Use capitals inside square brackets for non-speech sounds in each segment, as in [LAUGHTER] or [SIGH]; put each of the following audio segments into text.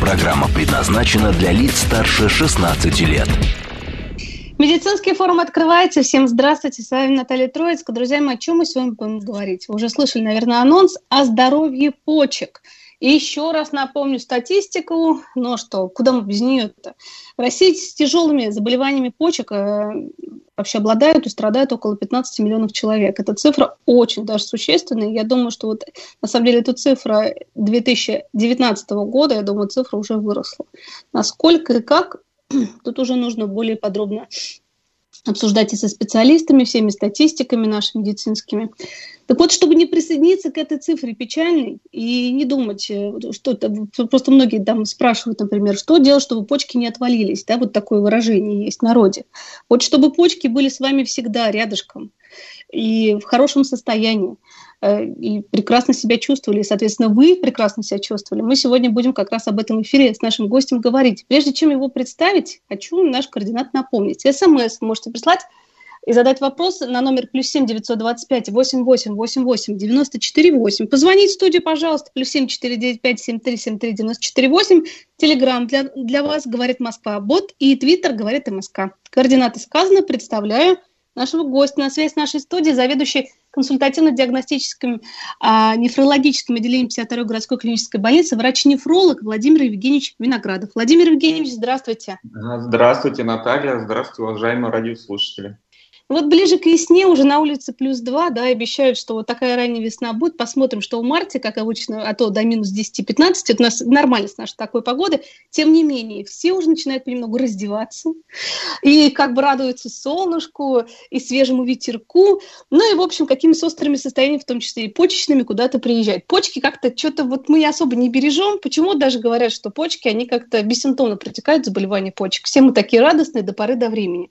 Программа предназначена для лиц старше 16 лет. Медицинский форум открывается. Всем здравствуйте, с вами Наталья Троицкая. Друзья мои, о чем мы сегодня будем говорить? Вы уже слышали, наверное, анонс о здоровье почек – и еще раз напомню статистику, ну что, куда мы без нее-то? В России с тяжелыми заболеваниями почек э, вообще обладают и страдают около 15 миллионов человек. Эта цифра очень даже существенная. Я думаю, что вот на самом деле эта цифра 2019 года, я думаю, цифра уже выросла. Насколько и как, [CLEARS THROAT] тут уже нужно более подробно обсуждать и со специалистами, всеми статистиками нашими медицинскими. Так вот, чтобы не присоединиться к этой цифре печальной и не думать, э, что это, просто многие там спрашивают, например, что делать, чтобы почки не отвалились, да, вот такое выражение есть в народе. Вот чтобы почки были с вами всегда рядышком и в хорошем состоянии, и прекрасно себя чувствовали, и, соответственно, вы прекрасно себя чувствовали. Мы сегодня будем как раз об этом эфире с нашим гостем говорить. Прежде чем его представить, хочу наш координат напомнить. СМС можете прислать и задать вопрос на номер плюс семь девятьсот двадцать пять восемь восемь восемь восемь девяносто четыре восемь. Позвонить в студию, пожалуйста, плюс семь четыре девять пять семь три семь три девяносто четыре восемь. Телеграмм для, для вас говорит Москва бот и Твиттер говорит МСК. Координаты сказаны, представляю нашего гостя. На связи с нашей студией заведующий консультативно-диагностическим а, нефрологическим отделением 52-й городской клинической больницы врач-нефролог Владимир Евгеньевич Виноградов. Владимир Евгеньевич, здравствуйте. Здравствуйте, Наталья. Здравствуйте, уважаемые радиослушатели. Вот ближе к весне уже на улице плюс 2, да, обещают, что вот такая ранняя весна будет. Посмотрим, что в марте, как обычно, а то до минус 10-15, это у нас нормально с нашей такой погоды. Тем не менее, все уже начинают понемногу раздеваться и как бы радуются солнышку и свежему ветерку. Ну и, в общем, какими с острыми состояниями, в том числе и почечными, куда-то приезжать. Почки как-то что-то вот мы особо не бережем. Почему даже говорят, что почки, они как-то бессимптомно протекают, заболевания почек. Все мы такие радостные до поры до времени.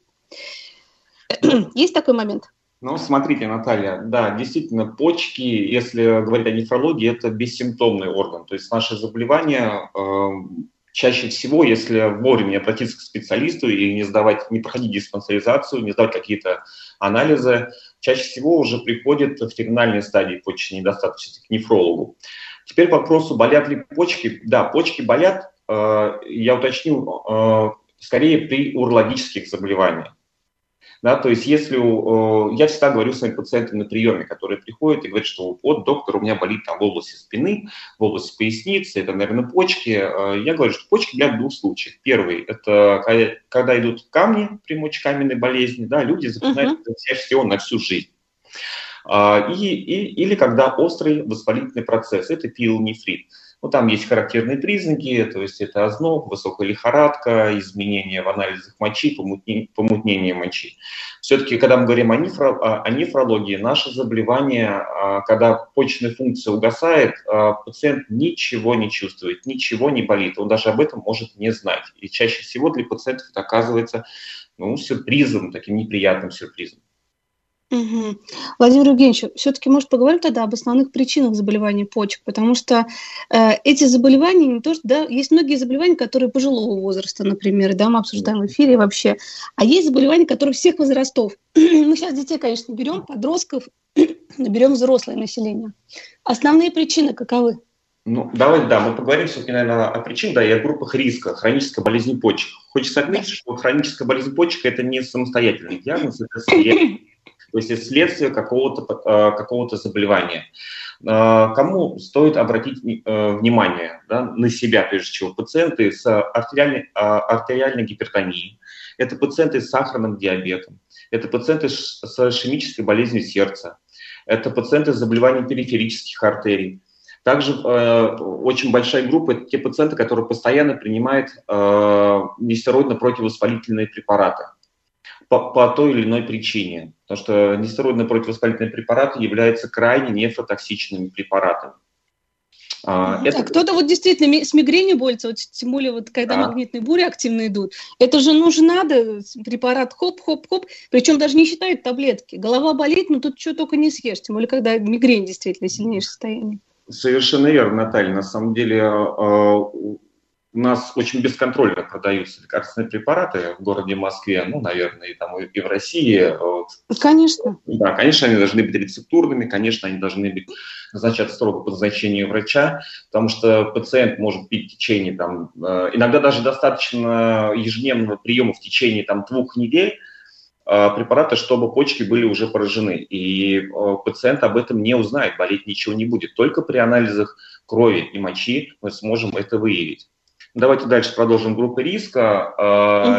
[CLEARS THROAT] Есть такой момент? Ну, смотрите, Наталья, да, действительно, почки, если говорить о нефрологии, это бессимптомный орган. То есть наши заболевания э, чаще всего, если вовремя обратиться к специалисту и не сдавать, не проходить диспансеризацию, не сдавать какие-то анализы, чаще всего уже приходят в терминальной стадии почечной недостаточности к нефрологу. Теперь к вопросу, болят ли почки. Да, почки болят, э, я уточню, э, скорее при урологических заболеваниях. Да, то есть если э, я всегда говорю своим пациентам на приеме, которые приходят и говорят, что вот, доктор, у меня болит там в области спины, в области поясницы, это, наверное, почки. Э, я говорю, что почки для двух случаев. Первый – это когда, идут камни при мочекаменной болезни, да, люди запоминают uh-huh. всего на всю жизнь. Э, и, и, или когда острый воспалительный процесс – это пилонефрит. Ну, там есть характерные признаки, то есть это озноб, высокая лихорадка, изменения в анализах мочи, помутнение, помутнение мочи. Все-таки, когда мы говорим о, нефро, о нефрологии, наше заболевание, а, когда почечная функция угасает, а, пациент ничего не чувствует, ничего не болит, он даже об этом может не знать. И чаще всего для пациентов это оказывается ну, сюрпризом, таким неприятным сюрпризом. Угу. Владимир Евгеньевич, все-таки, может, поговорим тогда об основных причинах заболеваний почек, потому что э, эти заболевания не то, что, да, есть многие заболевания, которые пожилого возраста, например, да, мы обсуждаем в эфире вообще, а есть заболевания, которые всех возрастов. [CLEARS THROAT] мы сейчас детей, конечно, берем, подростков, [CLEARS THROAT] берем взрослое население. Основные причины каковы? Ну, давайте, да, мы поговорим все-таки, наверное, о причинах, да, и о группах риска хронической болезни почек. Хочется отметить, что хроническая болезнь почек – это не самостоятельный диагноз, это [CLEARS THROAT] то есть следствие какого-то э, какого заболевания. Э, кому стоит обратить э, внимание да, на себя, прежде всего, пациенты с артериальной, артериальной гипертонией, это пациенты с сахарным диабетом, это пациенты с ишемической болезнью сердца, это пациенты с заболеванием периферических артерий, также э, очень большая группа – это те пациенты, которые постоянно принимают э, нестероидно-противовоспалительные препараты по, по той или иной причине. Потому что нестероидные противовоспалительные препараты являются крайне нефротоксичными препаратами. А, это... Кто-то вот действительно с мигренью борется, вот, тем более вот когда да. магнитные бури активно идут. Это же нужно надо, препарат хоп-хоп-хоп, причем даже не считают таблетки. Голова болит, но тут что только не съешь, тем более когда мигрень действительно сильнейшее состояние. Совершенно верно, Наталья. На самом деле а, у нас очень бесконтрольно продаются лекарственные препараты в городе Москве, ну, наверное, и там и в России. Конечно. Да, конечно, они должны быть рецептурными, конечно, они должны быть назначаться строго по назначению врача, потому что пациент может пить в течение, там, э, иногда даже достаточно ежедневного приема в течение там, двух недель, э, препараты, чтобы почки были уже поражены. И э, пациент об этом не узнает, болеть ничего не будет. Только при анализах крови и мочи мы сможем это выявить. Давайте дальше продолжим группы риска.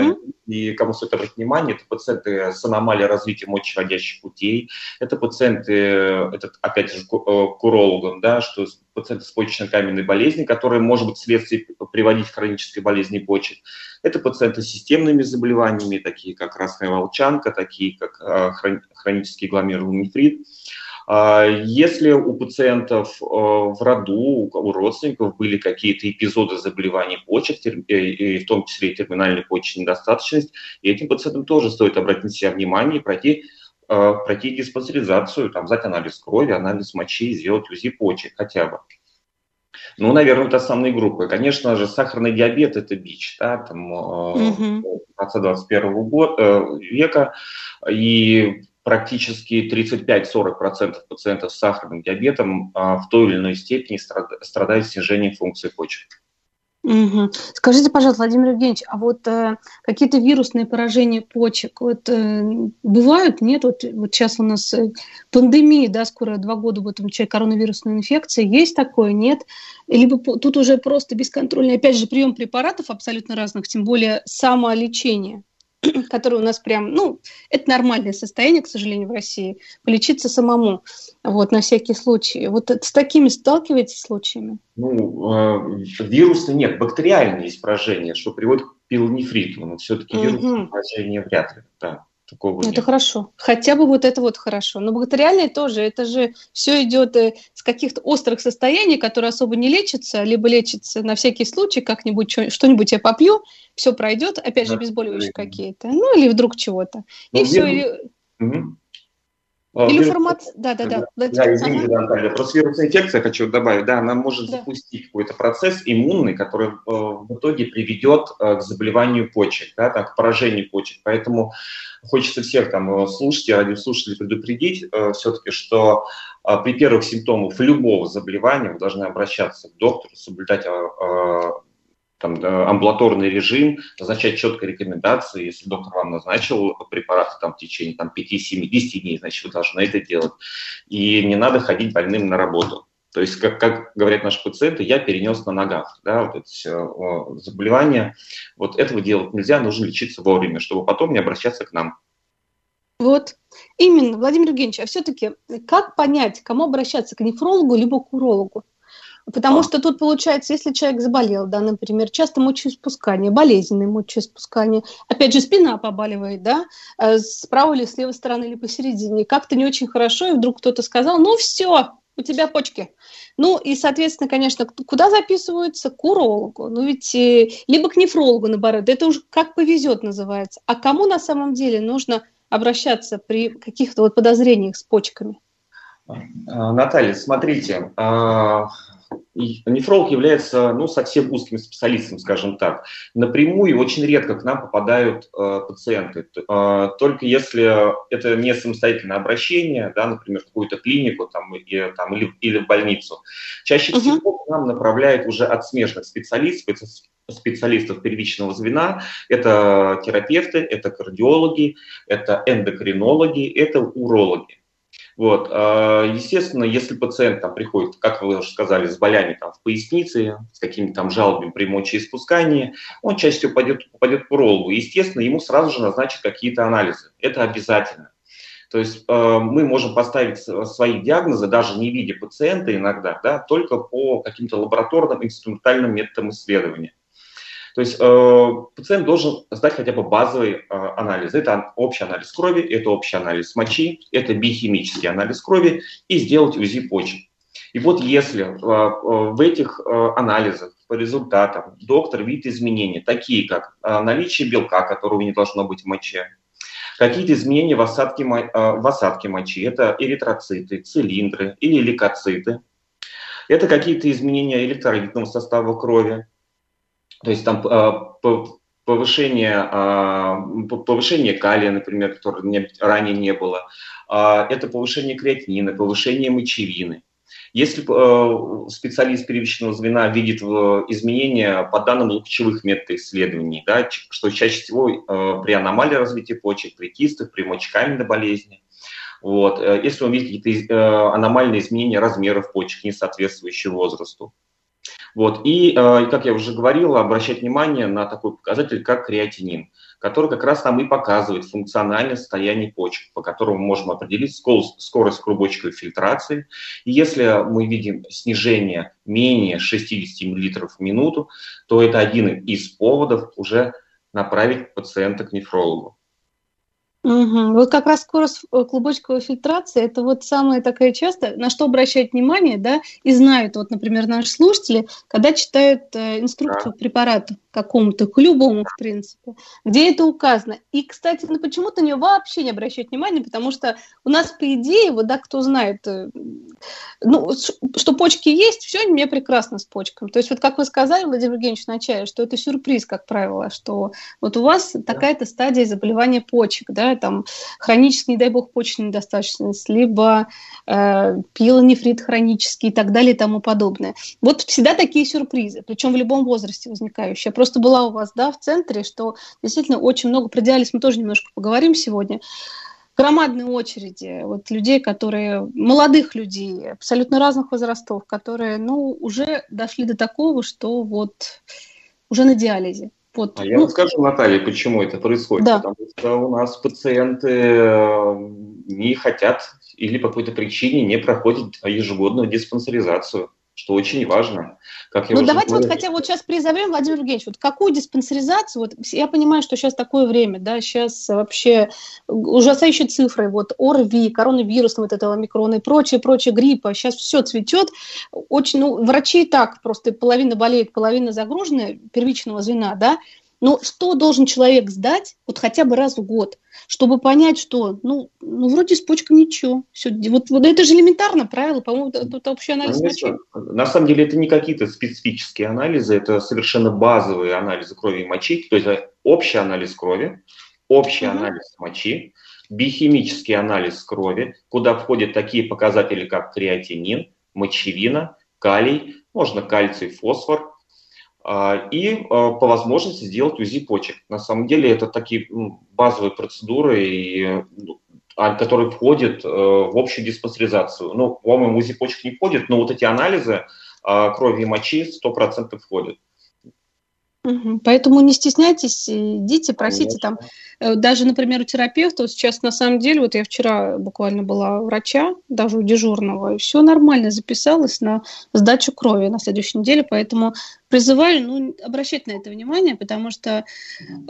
Угу. И кому стоит обратить внимание, это пациенты с аномалией развития мочеводящих путей, это пациенты, это опять же к урологам, да, что пациенты с почечно-каменной болезнью, которые может быть следствие приводить к хронической болезни почек. Это пациенты с системными заболеваниями, такие как красная волчанка, такие как а, хронический гломерулонефрит. А если у пациентов э, в роду, у родственников были какие-то эпизоды заболеваний почек, э, и в том числе и терминальная почечная недостаточность, этим пациентам тоже стоит обратить на себя внимание и пройти э, пройти диспансеризацию, там, сдать анализ крови, анализ мочи, сделать УЗИ почек хотя бы. Ну, наверное, это основные группы. Конечно же, сахарный диабет – это бич, да, там, конца 21 года, века, и практически 35-40% пациентов с сахарным диабетом а, в той или иной степени страдают снижением функции почек. Угу. Скажите, пожалуйста, Владимир Евгеньевич, а вот э, какие-то вирусные поражения почек вот, э, бывают? Нет? Вот, вот сейчас у нас э, пандемия, да, скоро два года будет отмечать коронавирусную инфекцию. Есть такое? Нет? Либо тут уже просто бесконтрольный, опять же, прием препаратов абсолютно разных, тем более самолечение? [CLEARS THROAT] который у нас прям, ну, это нормальное состояние, к сожалению, в России, полечиться самому, вот, на всякий случай. Вот с такими сталкиваетесь случаями? Ну, э, вирусы нет, бактериальные есть поражения, что приводит к пилонефриту, но все-таки угу. вирусные поражения вряд ли, да. Такого это нет. хорошо. Хотя бы вот это вот хорошо. Но бактериальные тоже, это же все идет э, с каких-то острых состояний, которые особо не лечатся, либо лечатся на всякий случай, как-нибудь что-нибудь я попью, все пройдет, опять же, обезболивающие какие-то. Ну, или вдруг чего-то. И ну, все. Угу. Или формат... Да, да, да. Да, извините, ага. Наталья. Просто вирусная инфекция, хочу добавить, да, она может да. запустить какой-то процесс иммунный, который э, в итоге приведет э, к заболеванию почек, да, так, к поражению почек. Поэтому хочется всех там э, слушателей, радиослушателей предупредить э, все-таки, что э, при первых симптомах любого заболевания вы должны обращаться к доктору, соблюдать э там, амбулаторный режим, назначать четкие рекомендации. Если доктор вам назначил препараты там, в течение там, 5, 7, 10 дней, значит, вы должны это делать. И не надо ходить больным на работу. То есть, как, как говорят наши пациенты, я перенес на ногах да, вот это все заболевание. Вот этого делать нельзя, нужно лечиться вовремя, чтобы потом не обращаться к нам. Вот, именно, Владимир Евгеньевич, а все-таки как понять, кому обращаться, к нефрологу либо к урологу? Потому а. что тут получается, если человек заболел, да, например, часто мочеиспускание, болезненное мочеиспускание, опять же, спина побаливает, да, э, справа или с левой стороны, или посередине, как-то не очень хорошо, и вдруг кто-то сказал, ну все, у тебя почки. Ну и, соответственно, конечно, куда записываются? К урологу. Ну ведь э, либо к нефрологу, наоборот. Это уже как повезет называется. А кому на самом деле нужно обращаться при каких-то вот подозрениях с почками? Наталья, смотрите, нефролог является ну, совсем узким специалистом, скажем так. Напрямую очень редко к нам попадают э, пациенты. Э, только если это не самостоятельное обращение, да, например, в какую-то клинику там, и, там, или, или в больницу. Чаще всего к нам направляют уже от смежных специалистов, специалистов первичного звена. Это терапевты, это кардиологи, это эндокринологи, это урологи. Вот. А, естественно, если пациент там, приходит, как вы уже сказали, с болями там, в пояснице, с какими-то там жалобами при мочеиспускании, он чаще всего попадет, попадет к урологу. Естественно, ему сразу же назначат какие-то анализы. Это обязательно. То есть э, мы можем поставить свои диагнозы, даже не видя пациента иногда, да, только по каким-то лабораторным инструментальным методам исследования. То есть э, пациент должен сдать хотя бы базовый э, анализ. Это общий анализ крови, это общий анализ мочи, это биохимический анализ крови и сделать УЗИ почек. И вот если в этих анализах по результатам доктор видит изменения, такие как наличие белка, которого не должно быть в моче, какие-то изменения в осадке, в осадке мочи, это эритроциты, цилиндры или лейкоциты, это какие-то изменения электролитного состава крови, то есть там повышение, повышение калия, например, которого ранее не было, это повышение креатинина, повышение мочевины. Если э, специалист первичного звена видит изменения по данным лучевых метаисследований, да, что чаще всего э, при аномалии развития почек, при кистах, при мочекаменной болезни, вот, э, если он видит какие-то аномальные изменения размеров почек, не соответствующие возрасту. Вот, и, как я уже говорил, обращать внимание на такой показатель, как креатинин который как раз нам и показывает функциональное состояние почек, по которому мы можем определить скорость клубочковой фильтрации. И если мы видим снижение менее 60 мл в минуту, то это один из поводов уже направить пациента к нефрологу. Угу. Вот как раз скорость э, клубочковой фильтрации – это вот самая такая часто, на что обращать внимание, да, и знают, вот, например, наши слушатели, когда читают э, инструкцию да. к препарату какому-то, к любому, в принципе, где это указано. И, кстати, ну, почему-то на нее вообще не обращать внимания, потому что у нас, по идее, вот, да, кто знает, э, ну, что почки есть, все мне прекрасно с почками. То есть, вот как вы сказали, Владимир Евгеньевич, вначале, что это сюрприз, как правило, что вот у вас такая-то стадия заболевания почек, да, там хронический, не дай бог, почечная недостаточность, либо э, пилонефрит хронический и так далее и тому подобное. Вот всегда такие сюрпризы, причем в любом возрасте возникающие. Я просто была у вас, да, в центре, что действительно очень много, про диализ мы тоже немножко поговорим сегодня, громадные очереди вот людей, которые, молодых людей, абсолютно разных возрастов, которые, ну, уже дошли до такого, что вот уже на диализе. Вот. А я ну, вам скажу, Наталья, почему это происходит. Да. Потому что у нас пациенты э, не хотят или по какой-то причине не проходят ежегодную диспансеризацию что очень важно. Как я ну, давайте говорил. вот хотя вот сейчас призовем, Владимир Евгеньевич, вот какую диспансеризацию, вот я понимаю, что сейчас такое время, да, сейчас вообще ужасающие цифры, вот ОРВИ, коронавирус, вот этого микрона и прочее, прочее, гриппа, сейчас все цветет, очень, ну, врачи и так просто половина болеет, половина загружена первичного звена, да, но что должен человек сдать вот хотя бы раз в год, чтобы понять, что, ну, ну вроде с почками ничего. Все, вот, вот это же элементарно правило, по-моему, тут общий анализ мочи. На самом деле это не какие-то специфические анализы, это совершенно базовые анализы крови и мочи, то есть общий анализ крови, общий uh-huh. анализ мочи, биохимический анализ крови, куда входят такие показатели, как креатинин, мочевина, калий, можно кальций, фосфор, и а, по возможности сделать УЗИ почек. На самом деле это такие базовые процедуры, ну, а, которые входят э, в общую диспансеризацию. Ну, по-моему, УЗИ почек не входит, но вот эти анализы крови и мочи 100% входят. Поэтому не стесняйтесь, идите, просите Конечно. там. Э, даже, например, у терапевта сейчас на самом деле, вот я вчера буквально была у врача, даже у дежурного, и все нормально, записалась на сдачу крови на следующей неделе, поэтому призываю ну, обращать на это внимание, потому что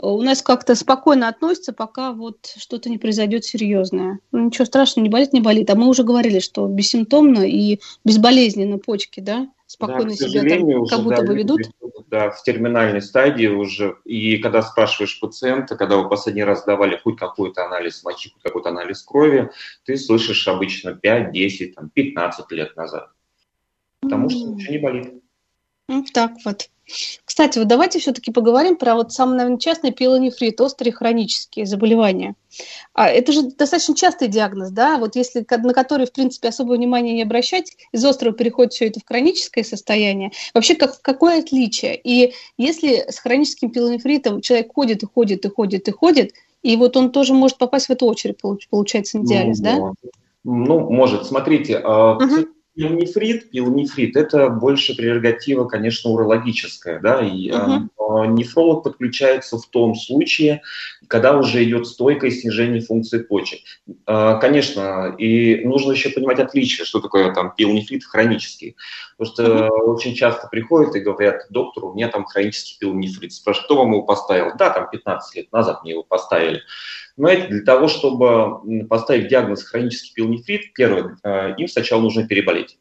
у нас как-то спокойно относятся, пока вот что-то не произойдет серьезное. Ну, ничего страшного, не болит, не болит. А мы уже говорили, что бессимптомно и безболезненно почки, да, спокойно да, себя там, как будто бы ведут. Да, в терминальной стадии уже. И когда спрашиваешь пациента, когда вы последний раз давали хоть какой-то анализ мочи, хоть какой-то анализ крови, ты слышишь обычно 5, 10, там, 15 лет назад. Потому mm. что ничего не болит. Ну, так вот. Кстати, вот давайте все-таки поговорим про вот самый, наверное, частный пилонефрит, острые хронические заболевания. А это же достаточно частый диагноз, да, вот если на который, в принципе, особое внимание не обращать, из острого переходит все это в хроническое состояние. Вообще, как, какое отличие? И если с хроническим пилонефритом человек ходит и ходит и ходит и ходит, и вот он тоже может попасть в эту очередь, получается, на диализ, ну, да? Ну, может. Смотрите, uh-huh. Пилонефрит, пилонефрит – это больше прерогатива, конечно, урологическая, да, и uh-huh. нефролог подключается в том случае, когда уже идет стойкое снижение функции почек. А, конечно, и нужно еще понимать отличие, что такое там пилонефрит хронический. Потому что uh-huh. очень часто приходят и говорят, доктор, у меня там хронический пилонефрит. Спрашивают, кто вам его поставил? Да, там 15 лет назад мне его поставили. Знаете, для того, чтобы поставить диагноз хронический пилонефрит, первое, э, им сначала нужно переболеть.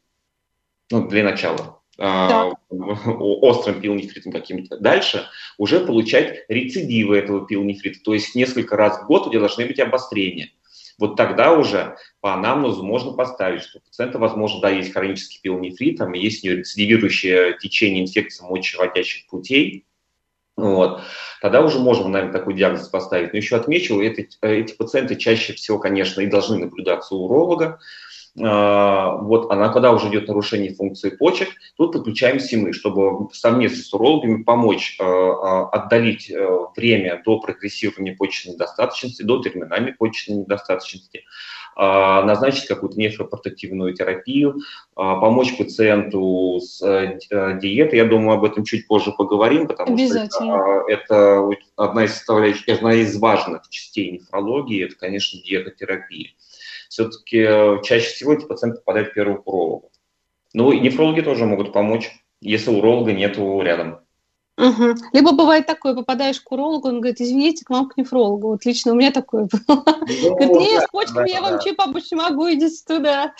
ну, для начала, так. [LAUGHS] острым пилонефритом каким-то. Дальше уже получать рецидивы этого пилонефрита, то есть несколько раз в год у тебя должны быть обострения. Вот тогда уже по анамнезу можно поставить, что у пациента, возможно, да, есть хронический пилонефрит, там есть у него рецидивирующее течение инфекции мочеводящих путей, вот. Тогда уже можем, наверное, такой диагноз поставить. Но еще отмечу, эти, эти пациенты чаще всего, конечно, и должны наблюдаться у уролога, а, вот, она когда уже идет нарушение функции почек, тут подключаемся мы, чтобы совместно с урологами помочь а, а, отдалить э, время до прогрессирования почечной недостаточности, до терминальной почечной недостаточности, назначить какую-то нефропротективную терапию, помочь пациенту с э, э, диетой. Я думаю, об этом чуть позже поговорим, потому что это, это одна из составляющих, одна из важных частей нефрологии, это, конечно, диетотерапия все-таки э, чаще всего эти пациенты попадают в первую урологу. Ну и нефрологи тоже могут помочь, если уролога нету рядом. Угу. Либо бывает такое, попадаешь к урологу, он говорит, извините, к вам к нефрологу. Вот лично у меня такое было. Ну, говорит, нет, с почками я вам чем помочь могу, идите туда.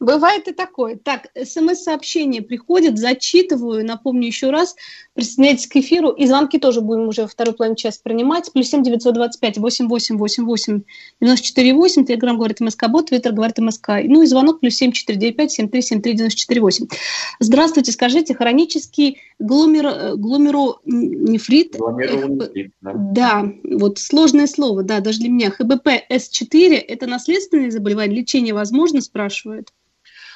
Бывает и такое. Так, смс-сообщение приходит, зачитываю, напомню еще раз, присоединяйтесь к эфиру, и звонки тоже будем уже второй половине час принимать. Плюс семь девятьсот двадцать пять восемь восемь восемь восемь девяносто четыре восемь, телеграмм говорит МСК Бот, Твиттер говорит МСК. Ну и звонок плюс семь четыре девять пять семь три семь три девяносто четыре восемь. Здравствуйте, скажите, хронический гломер, гломеронефрит. Гломеронефрит, да. Да, вот сложное слово, да, даже для меня. ХБП С4 – это наследственное заболевание? Лечение возможно, спрашивают?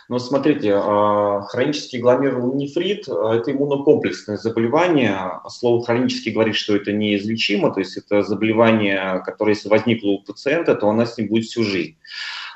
Но смотрите, а, хронический гломерулонефрит – это иммунокомплексное заболевание. Слово «хронический» говорит, что это неизлечимо, то есть это заболевание, которое, если возникло у пациента, то оно с ним будет всю жизнь.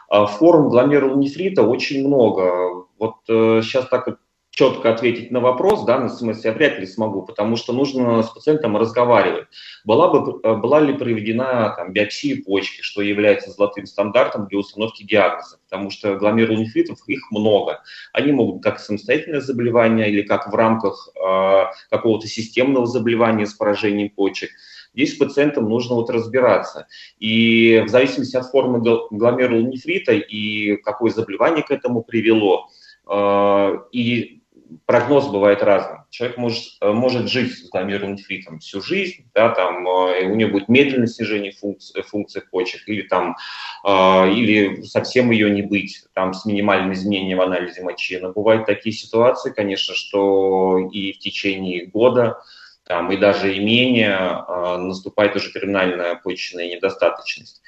А форм гломерулонефрита очень много. Вот сейчас э, так вот четко ответить на вопрос, да, на смысле я вряд ли смогу, потому что нужно с пациентом разговаривать. Была, бы, э, была ли проведена там, биопсия почки, что является золотым стандартом для установки диагноза, потому что гломерулонефритов их много. Они могут как самостоятельное заболевание или как в рамках э, какого-то системного заболевания с поражением почек. Здесь с пациентом нужно вот разбираться. И в зависимости от формы гломерулонефрита и какое заболевание к этому привело, э, и прогноз бывает разным. Человек может, э, может жить с гломерулонефритом всю жизнь, да, там, э, у него будет медленное снижение функции, функции почек, или, там, э, или совсем ее не быть, там, с минимальным изменением в анализе мочи. Но бывают такие ситуации, конечно, что и в течение года там, и даже и менее наступает уже терминальная почечная недостаточность.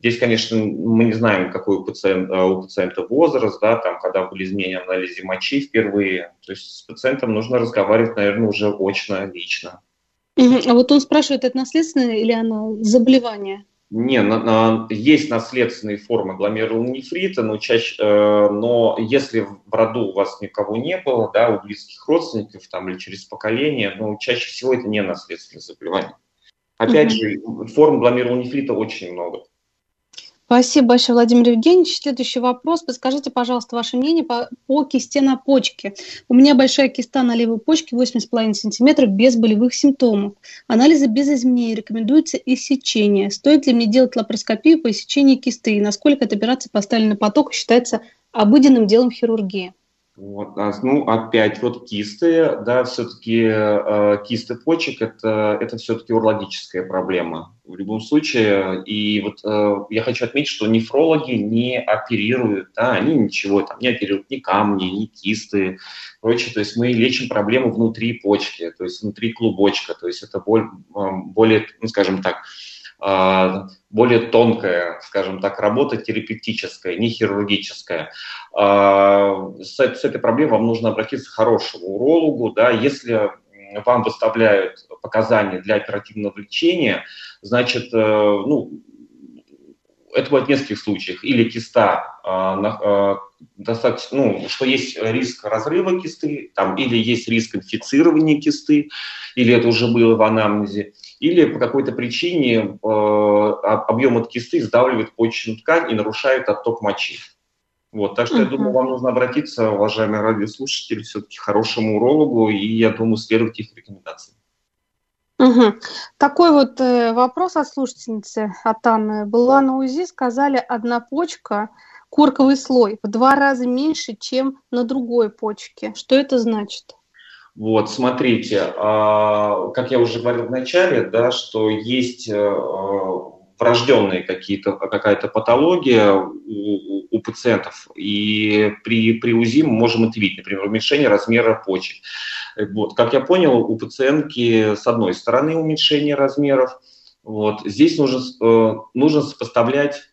Здесь, конечно, мы не знаем, какой у пациента, э, у пациента возраст, да, там, когда были изменения в анализе мочи впервые. То есть с пациентом нужно разговаривать, наверное, уже очно, лично. А вот он спрашивает, это наследственное или оно заболевание? Не, на, на, есть наследственные формы гломерулонефрита, но, чаще, э, но если в роду у вас никого не было, да, у близких родственников там, или через поколение, ну, чаще всего это не наследственное заболевание. Опять угу. же, форм гломерулонефрита очень много. Спасибо большое, Владимир Евгеньевич. Следующий вопрос. Подскажите, пожалуйста, ваше мнение по, по кисте на почке. У меня большая киста на левой почке 8,5 см без болевых симптомов. Анализы без изменений. Рекомендуется иссечение. Стоит ли мне делать лапароскопию по иссечению кисты? И насколько эта операция поставлена на поток считается обыденным делом хирургии? Вот, а, ну, опять вот кисты, да, все-таки э, кисты почек это, это все-таки урологическая проблема в любом случае. И вот э, я хочу отметить, что нефрологи не оперируют, да, они ничего там не оперируют, ни камни, ни кисты, прочее. То есть мы лечим проблему внутри почки, то есть внутри клубочка, то есть это боль, э, более, ну, скажем так, а, более тонкая, скажем так, работа терапевтическая, не хирургическая. А, с, этой проблемой вам нужно обратиться к хорошему урологу. Да, если вам выставляют показания для оперативного лечения, значит, э, ну, это бывает в нескольких случаях. Или киста, э, достаточно, ну, что есть риск разрыва кисты, там, или есть риск инфицирования кисты, или это уже было в анамнезе или по какой-то причине э, объем от кисты сдавливает почечную ткань и нарушает отток мочи. Вот, так что я думаю, вам нужно обратиться, уважаемые радиослушатели, все-таки к хорошему урологу, и я думаю, следовать их рекомендациям. Угу. Такой вот э, вопрос от слушательницы, от Анны. Была на УЗИ, сказали, одна почка, корковый слой в два раза меньше, чем на другой почке. Что это значит? Вот, смотрите, а, как я уже говорил в начале, да, что есть э, врожденные какие-то, какая-то патология у, у пациентов, и при, при УЗИ мы можем это видеть, например, уменьшение размера почек. Вот, как я понял, у пациентки с одной стороны уменьшение размеров, вот, здесь нужно, э, нужно сопоставлять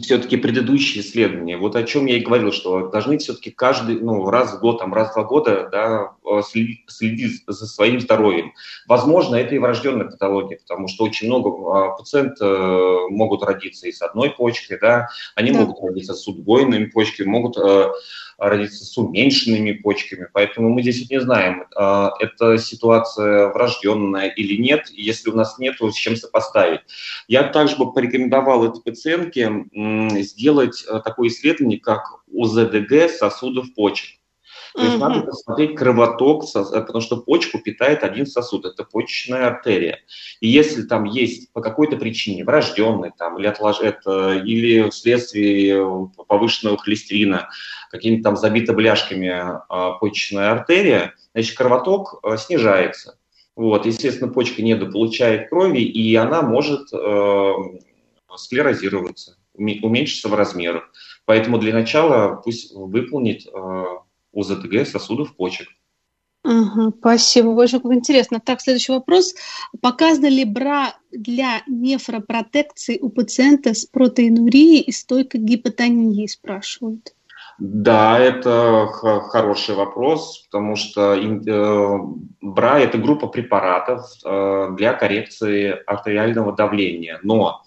все-таки предыдущие исследования. Вот о чем я и говорил, что должны все-таки каждый, ну, раз в год, там, раз в два года, да, э, следить, следить за своим здоровьем. Возможно, это и врожденная патология, потому что очень много а, пациентов э, могут родиться и с одной почкой, да, они да. могут родиться с удвоенными почками, могут э, родиться с уменьшенными почками. Поэтому мы здесь не знаем, а, это ситуация врожденная или нет. Если у нас нет, то с чем сопоставить. Я также бы порекомендовал этой пациентке сделать э, такое исследование, как УЗДГ сосудов почек. То есть надо посмотреть кровоток, э, потому что почку питает один сосуд, это почечная артерия. И если там есть по какой-то причине, врожденный там, или, отлож... это, или вследствие э, повышенного холестерина, какими-то там забита бляшками а, почечная артерия, значит, кровоток снижается. Вот, естественно, почка недополучает крови, и она может э, склерозироваться, уменьшиться в размерах. Поэтому для начала пусть выполнит э, УЗТГ сосудов почек. Угу, спасибо большое, как интересно. Так, следующий вопрос. Показана ли бра для нефропротекции у пациента с протеинурией и стойкой гипотонии, спрашивают. Да, это хороший вопрос, потому что э, БРА – это группа препаратов э, для коррекции артериального давления, но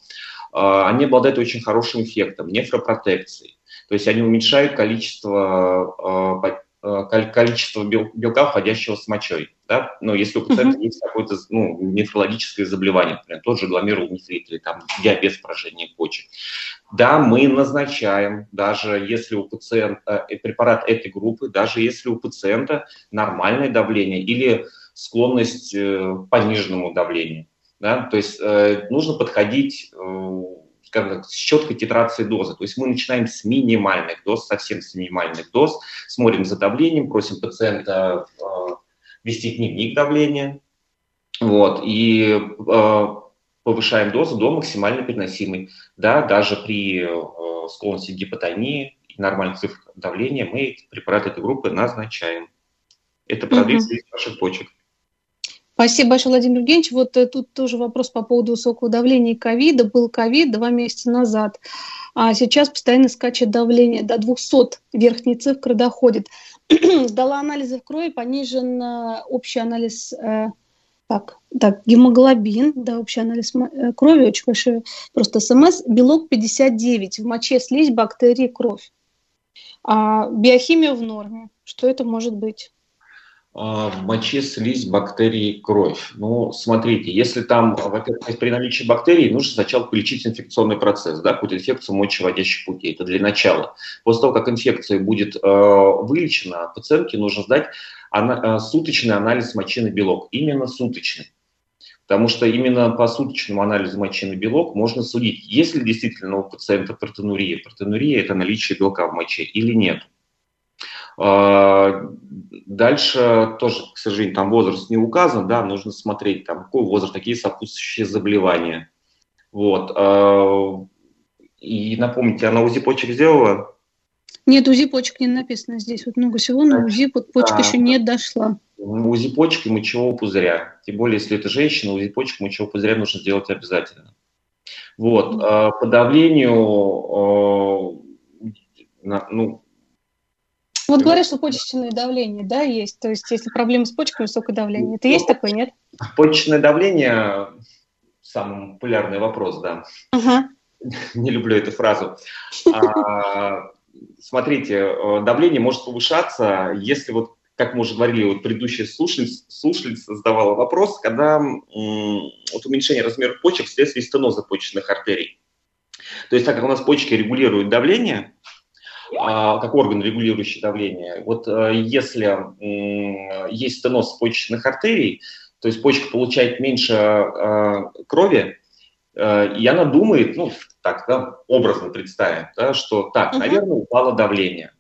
э, они обладают очень хорошим эффектом нефропротекции. То есть они уменьшают количество, количество белка, входящего с мочой. Да? Но если у пациента mm-hmm. есть какое-то ну, нефрологическое заболевание, например, тот же гломерулонефрит или там, диабет с поражением почек, да, мы назначаем, даже если у пациента э, препарат этой группы, даже если у пациента нормальное давление или склонность э, к пониженному давлению. Да? То есть э, нужно подходить скажем так, с четкой титрацией дозы. То есть мы начинаем с минимальных доз, совсем с минимальных доз, смотрим за давлением, просим пациента вести дневник давления, вот, и повышаем дозу до максимально переносимой. Да, даже при э, склонности к гипотонии и нормальных цифрах давления мы препараты этой группы назначаем. Это продлит угу. ваших почек. Спасибо большое, Владимир Евгеньевич. Вот э, тут тоже вопрос по поводу высокого давления и ковида. Был ковид два месяца назад, а сейчас постоянно скачет давление. До 200 верхней цифры доходит. Дала анализы в крови, понижен э, общий анализ э, так, так, гемоглобин, да, общий анализ крови, очень большой, просто СМС, белок 59, в моче слизь, бактерии, кровь. А биохимия в норме. Что это может быть? А, в моче слизь, бактерии, кровь. Ну, смотрите, если там, во-первых, при наличии бактерий, нужно сначала полечить инфекционный процесс, да, какую-то инфекцию мочеводящих путей. Это для начала. После того, как инфекция будет э, вылечена, пациентке нужно сдать ана- э, суточный анализ мочи на белок. Именно суточный. Потому что именно по суточному анализу мочи на белок можно судить, есть ли действительно у пациента протонурия. Протонурия – это наличие белка в моче или нет. А, дальше тоже, к сожалению, там возраст не указан, да, нужно смотреть, там, какой возраст, какие сопутствующие заболевания. Вот. А, и напомните, она УЗИ почек сделала? Нет, УЗИ почек не написано здесь. Вот много всего, но УЗИ почек да. еще не дошла. УЗИ почек и мочевого пузыря. Тем более, если это женщина, УЗИ почек и мочевого пузыря нужно сделать обязательно. Вот. Mm-hmm. По давлению, ну, вот говорят, что почечное давление, да, есть. То есть, если проблемы с почками, высокое давление. Это есть такое, нет? Почечное давление – самый популярный вопрос, да. [LAUGHS] Не люблю эту фразу. А, смотрите, давление может повышаться, если вот, как мы уже говорили, вот предыдущая слушательница, слушательница задавала вопрос, когда вот уменьшение размера почек вследствие стеноза почечных артерий. То есть, так как у нас почки регулируют давление, как орган, регулирующий давление. Вот э, если есть стеноз почечных артерий, то есть почка получает меньше э, крови, Э, и она думает, ну, так, да, образно представим, да, что так, угу. наверное, упало давление.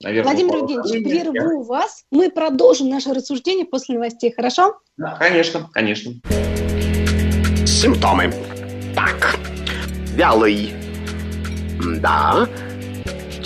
Наверное, Владимир Евгеньевич, прерву я... вас. Мы продолжим наше рассуждение после новостей, хорошо? Да, конечно, конечно. Симптомы. Так, вялый. Да.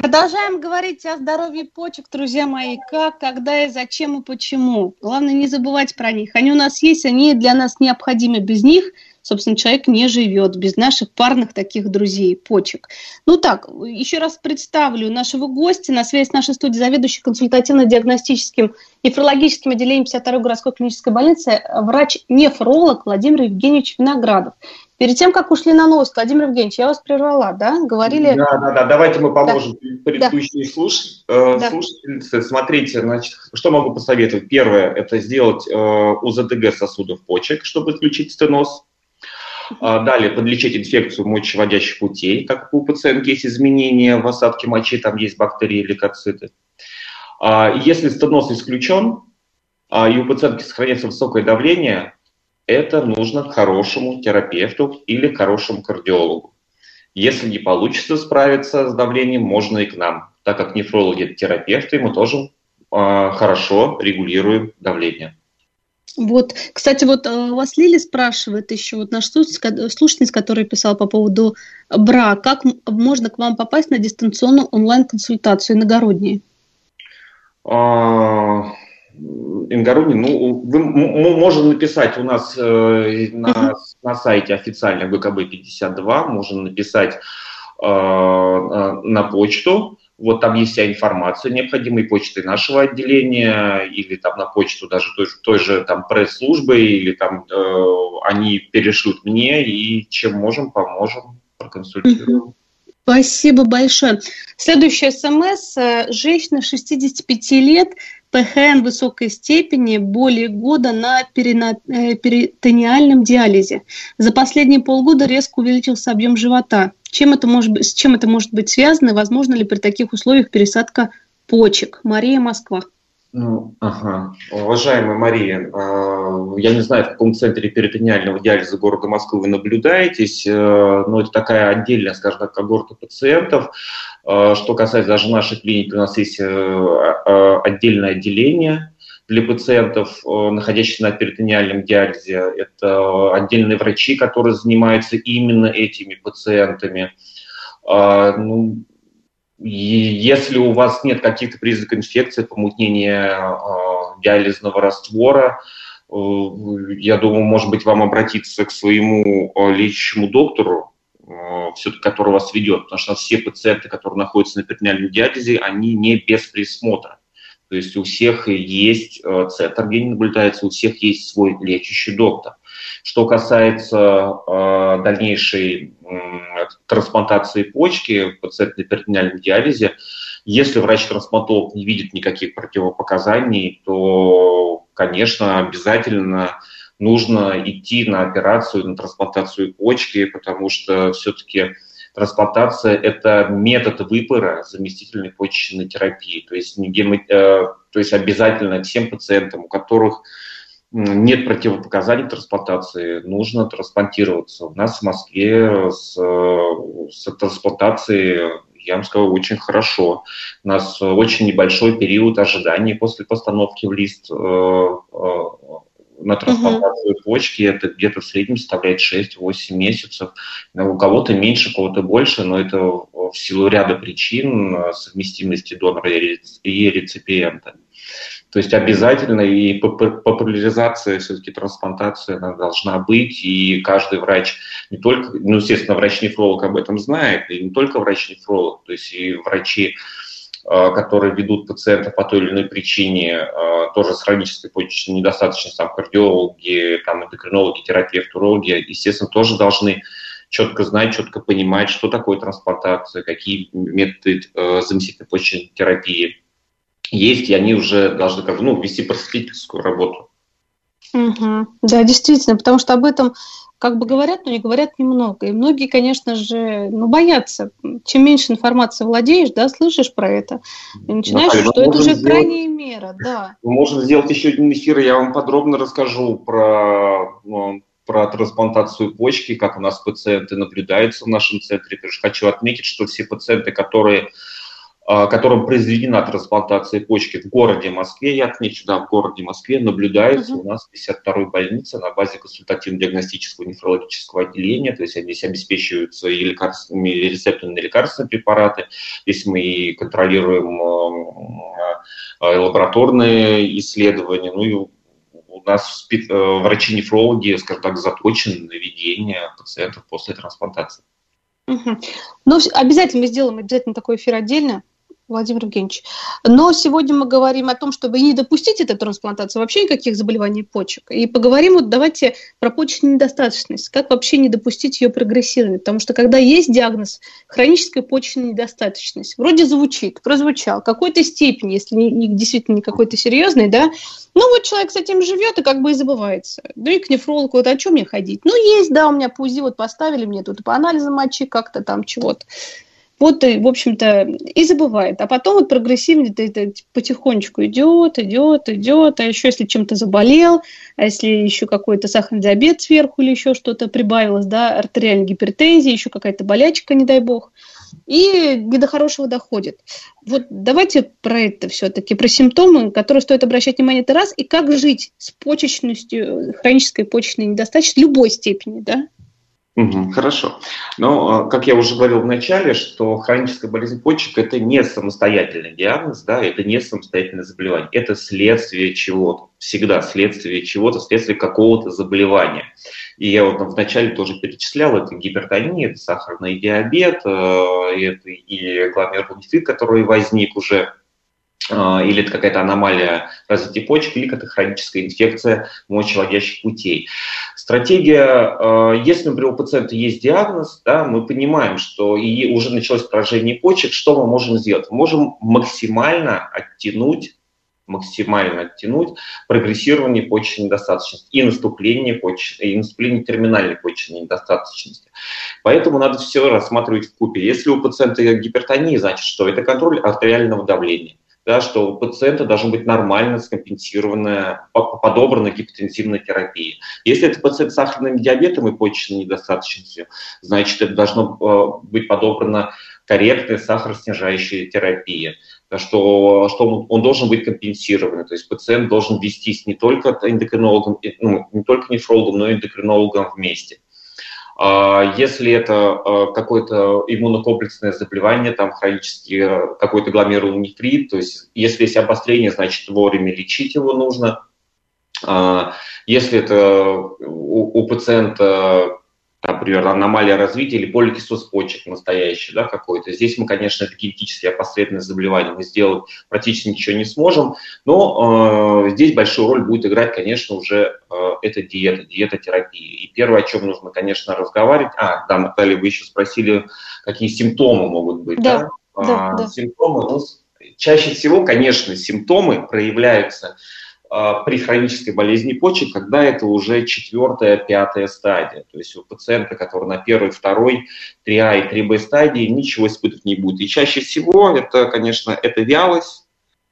Продолжаем говорить о здоровье почек, друзья мои. Как, когда и зачем и почему. Главное не забывать про них. Они у нас есть, они для нас необходимы. Без них – собственно, человек не живет без наших парных таких друзей, почек. Ну так, еще раз представлю нашего гостя. На связи с нашей студией заведующий консультативно-диагностическим нефрологическим отделением 52-й городской клинической больницы врач-нефролог Владимир Евгеньевич Виноградов. Перед тем, как ушли на новость, Владимир Евгеньевич, я вас прервала, да? Говорили... Да, да, да, давайте мы поможем да. предыдущей да. слуш... э, да. слушательнице. Смотрите, значит, что могу посоветовать? Первое, это сделать э, УЗДГ сосудов почек, чтобы исключить стеноз. А, далее подлечить инфекцию мочеводящих путей, как у пациентки есть изменения в осадке мочи, там есть бактерии, лейкоциты. А, если стеноз исключен, а, и у пациентки сохраняется высокое давление, это нужно к хорошему терапевту или к хорошему кардиологу. Если не получится справиться с давлением, можно и к нам, так как нефрологи – терапевты, мы тоже хорошо регулируем давление. Вот, кстати, вот э, вас Лили спрашивает еще, вот наш слушательниц, который писал по поводу БРА, как можно к вам попасть на дистанционную онлайн-консультацию иногородние? Иногородние, ну, вы, можно написать у нас э, на, на сайте официально ВКБ-52, можно написать э, на почту, вот там есть вся информация необходимой почты нашего отделения или там на почту даже той, той же там пресс-службы или там э, они перешлют мне и чем можем, поможем, проконсультируем. Спасибо большое. Следующая смс. Женщина 65 лет, ПХН высокой степени, более года на э, перитониальном диализе. За последние полгода резко увеличился объем живота. Чем это может с чем это может быть связано? Возможно ли при таких условиях пересадка почек? Мария Москва. Ну, ага. Уважаемая Мария, а, я не знаю, в каком центре перитониального диализа города Москвы вы наблюдаетесь, э, но это такая отдельная, скажем так, когорта пациентов. А, что касается даже нашей клиники, у нас есть э, а, отдельное отделение для пациентов, э, находящихся на перитониальном диализе. Это отдельные врачи, которые занимаются именно этими пациентами. А, ну, если у вас нет каких-то признаков инфекции, помутнения а, диализного раствора, э, я думаю, может быть, вам обратиться к своему э, лечащему доктору, все-таки который вас ведет, потому что все пациенты, которые находятся на перитониальном диализе, они не без присмотра. То есть у всех есть э, центр, где наблюдается, у всех есть свой лечащий доктор. Что касается э, дальнейшей э, трансплантации почки, пациент на перитонеальном диализе, если врач-трансплантолог не видит никаких противопоказаний, то, конечно, обязательно нужно идти на операцию, на трансплантацию почки, потому что все-таки трансплантация – это метод выбора заместительной почечной терапии. То есть, гемо, э, то есть обязательно всем пациентам, у которых нет противопоказаний трансплантации, нужно трансплантироваться. У нас в Москве с, с трансплантацией, я вам скажу, очень хорошо. У нас очень небольшой период ожидания после постановки в лист э, э, на трансплантацию угу. почки это где-то в среднем составляет 6-8 месяцев. У кого-то меньше, у кого-то больше, но это в силу ряда причин э, совместимости донора и реципиента. То есть обязательно и популяризация все-таки трансплантации она должна быть, и каждый врач, не только, ну, естественно, врач-нефролог об этом знает, и не только врач-нефролог, то есть и врачи которые ведут пациента по той или иной причине, э, тоже с хронической почечной недостаточностью, там, кардиологи, там, эндокринологи, терапевты, урологи, естественно, тоже должны четко знать, четко понимать, что такое трансплантация, какие методы э, заместительной почечной терапии есть, и они уже должны как бы, ну, вести просветительскую работу. Угу. Да, действительно, потому что об этом как бы говорят, но не говорят немного. И многие, конечно же, ну, боятся. Чем меньше информации владеешь, да, слышишь про это, и начинаешь, Наталья, что это уже сделать, крайняя мера, да. Мы можем сделать еще один эфир, я вам подробно расскажу про, ну, про трансплантацию почки, как у нас пациенты наблюдаются в нашем центре. Хочу отметить, что все пациенты, которые которым произведена трансплантация почки в городе Москве, я отмечу, да, в городе Москве наблюдается uh-huh. у нас 52-й больнице на базе консультативно-диагностического нефрологического отделения, то есть здесь обеспечиваются и лекарственными, и рецептами лекарственные препараты, здесь мы и контролируем э, э, лабораторные исследования, ну и у нас э, врачи-нефрологи, скажем так, заточены на ведение пациентов после трансплантации. Угу. Ну, обязательно мы сделаем обязательно такой эфир отдельно. Владимир Евгеньевич. Но сегодня мы говорим о том, чтобы не допустить эту трансплантацию, вообще никаких заболеваний почек. И поговорим вот давайте про почечную недостаточность. Как вообще не допустить ее прогрессирования? Потому что когда есть диагноз хроническая почечная недостаточность, вроде звучит, прозвучал, какой-то степени, если не, действительно не какой-то серьезный, да, ну вот человек с этим живет и как бы и забывается. Да и к нефрологу, вот о чем мне ходить? Ну есть, да, у меня ПУЗИ вот поставили мне тут по анализам мочи как-то там чего-то вот, в общем-то, и забывает. А потом вот прогрессивно это, это потихонечку идет, идет, идет. А еще если чем-то заболел, а если еще какой-то сахарный диабет сверху или еще что-то прибавилось, да, артериальная гипертензия, еще какая-то болячка, не дай бог, и не до хорошего доходит. Вот давайте про это все-таки, про симптомы, которые стоит обращать внимание, это раз, и как жить с почечностью, хронической почечной недостаточностью любой степени, да? Хорошо. Но, как я уже говорил в начале, что хроническая болезнь почек – это не самостоятельный диагноз, да, это не самостоятельное заболевание, это следствие чего-то, всегда следствие чего-то, следствие какого-то заболевания. И я вот вначале тоже перечислял, это гипертония, это сахарный диабет, э, это и гломерулонефрит, который возник уже или это какая-то аномалия развития почек, или какая-то хроническая инфекция мочеводящих путей. Стратегия, а, если, например, у пациента есть диагноз, да, мы понимаем, что и уже началось поражение почек, что мы можем сделать? Мы можем максимально оттянуть максимально оттянуть прогрессирование почечной недостаточности и наступление, почечной, и наступление терминальной почечной недостаточности. Поэтому надо все рассматривать в купе. Если у пациента гипертония, значит, что это контроль артериального давления да, что у пациента должна быть нормально скомпенсированная, подобранная гипотензивная терапия. Если это пациент с сахарным диабетом и почечной недостаточностью, значит, это должно э, быть подобрана корректная сахароснижающая терапия, что, что он, он должен быть компенсирован, то есть пациент должен вестись не только эндокринологом, ну, не только нефрологом, но и эндокринологом вместе. А если это а, какое-то иммунокомплексное заболевание, там хронический э, какой-то гломерулонефрит, то есть если есть обострение, значит вовремя лечить его нужно. А, если это у, у пациента например, аномалия развития или поликистоз почек настоящий, да, какой-то. Здесь мы, конечно, это генетически опосредованное заболевание, мы сделать практически ничего не сможем, но э, здесь большую роль будет играть, конечно, уже э, эта диета, диетотерапия. И первое, о чем нужно, конечно, разговаривать, а, да, Наталья, вы еще спросили, какие симптомы могут быть, да? да? да, а, да. Симптомы, ну, чаще всего, конечно, симптомы проявляются при хронической болезни почек, когда это уже четвертая, пятая стадия. То есть у пациента, который на первой, второй, 3А и 3Б стадии, ничего испытывать не будет. И чаще всего это, конечно, это вялость,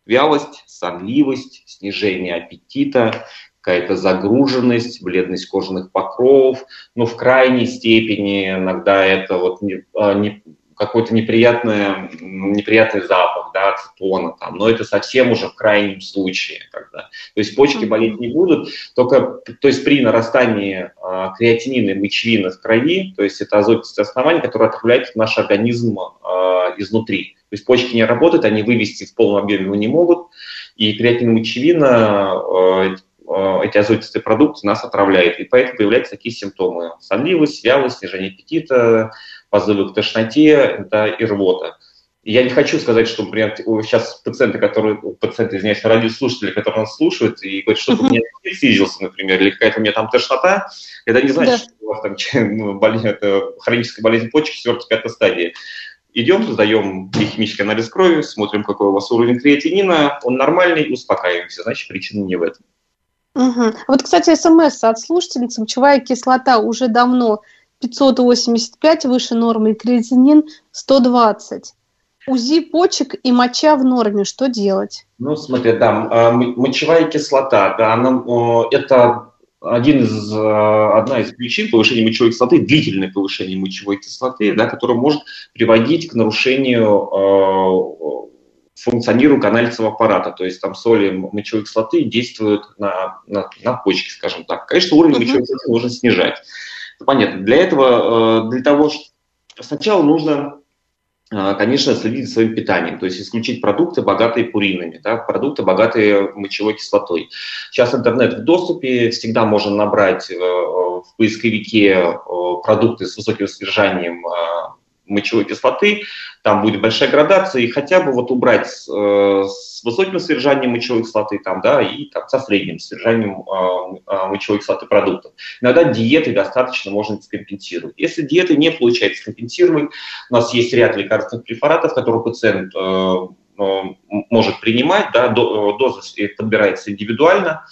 вялость, сонливость, снижение аппетита, какая-то загруженность, бледность кожаных покровов, но в крайней степени иногда это вот не, а, не, какой-то неприятный, неприятный запах, да, ацетона, там, но это совсем уже в крайнем случае, когда, то есть почки болеть не будут, только, то есть при нарастании э, креатинина и мочевины в крови, то есть это азотистые основания, которые отправляют в наш организм э, изнутри. То есть почки не работают, они вывести в полном объеме его не могут, и креатин и мочевина э, эти азотистые продукты нас отравляют, и поэтому появляются такие симптомы. Сонливость, вялость, снижение аппетита, позывы к тошноте да, и рвота. я не хочу сказать, что, например, сейчас пациенты, которые, пациенты, извиняюсь, радиослушатели, которые нас слушают, и говорят, что у меня снизился, например, или какая-то у меня там тошнота, это не значит, да. что у вас там ну, болезнь, это хроническая болезнь почек 4-5 стадии. идем, сдаем химический анализ крови, смотрим, какой у вас уровень креатинина, он нормальный, успокаиваемся, значит, причина не в этом. Угу. Вот, кстати, смс от слушательницы. Мочевая кислота уже давно 585 выше нормы, и креатинин 120. УЗИ почек и моча в норме. Что делать? Ну, смотри, да, а, мочевая кислота, да, она, это один из, а, одна из причин повышения мочевой кислоты, длительное повышение мочевой кислоты, да, которое может приводить к нарушению э, функционированию каналицевого аппарата. То есть там соли мочевой кислоты действуют на, на, на почки, скажем так. Конечно, уровень uh-huh. мочевой кислоты нужно снижать. Понятно. Для этого, для того, что сначала нужно а, конечно, следить за своим питанием, то есть исключить продукты, богатые пуринами, да, продукты, богатые мочевой кислотой. Сейчас интернет в доступе, всегда можно набрать э, в поисковике э, продукты с высоким содержанием мочевой кислоты, там будет большая градация, и хотя бы вот убрать с, э, с высоким содержанием мочевой кислоты там, да, и там, со средним содержанием э, э, мочевой кислоты продуктов. Иногда диеты достаточно можно скомпенсировать. Если диеты не получается скомпенсировать, у нас есть ряд лекарственных препаратов, которые пациент э, э, может принимать, да, доза подбирается индивидуально,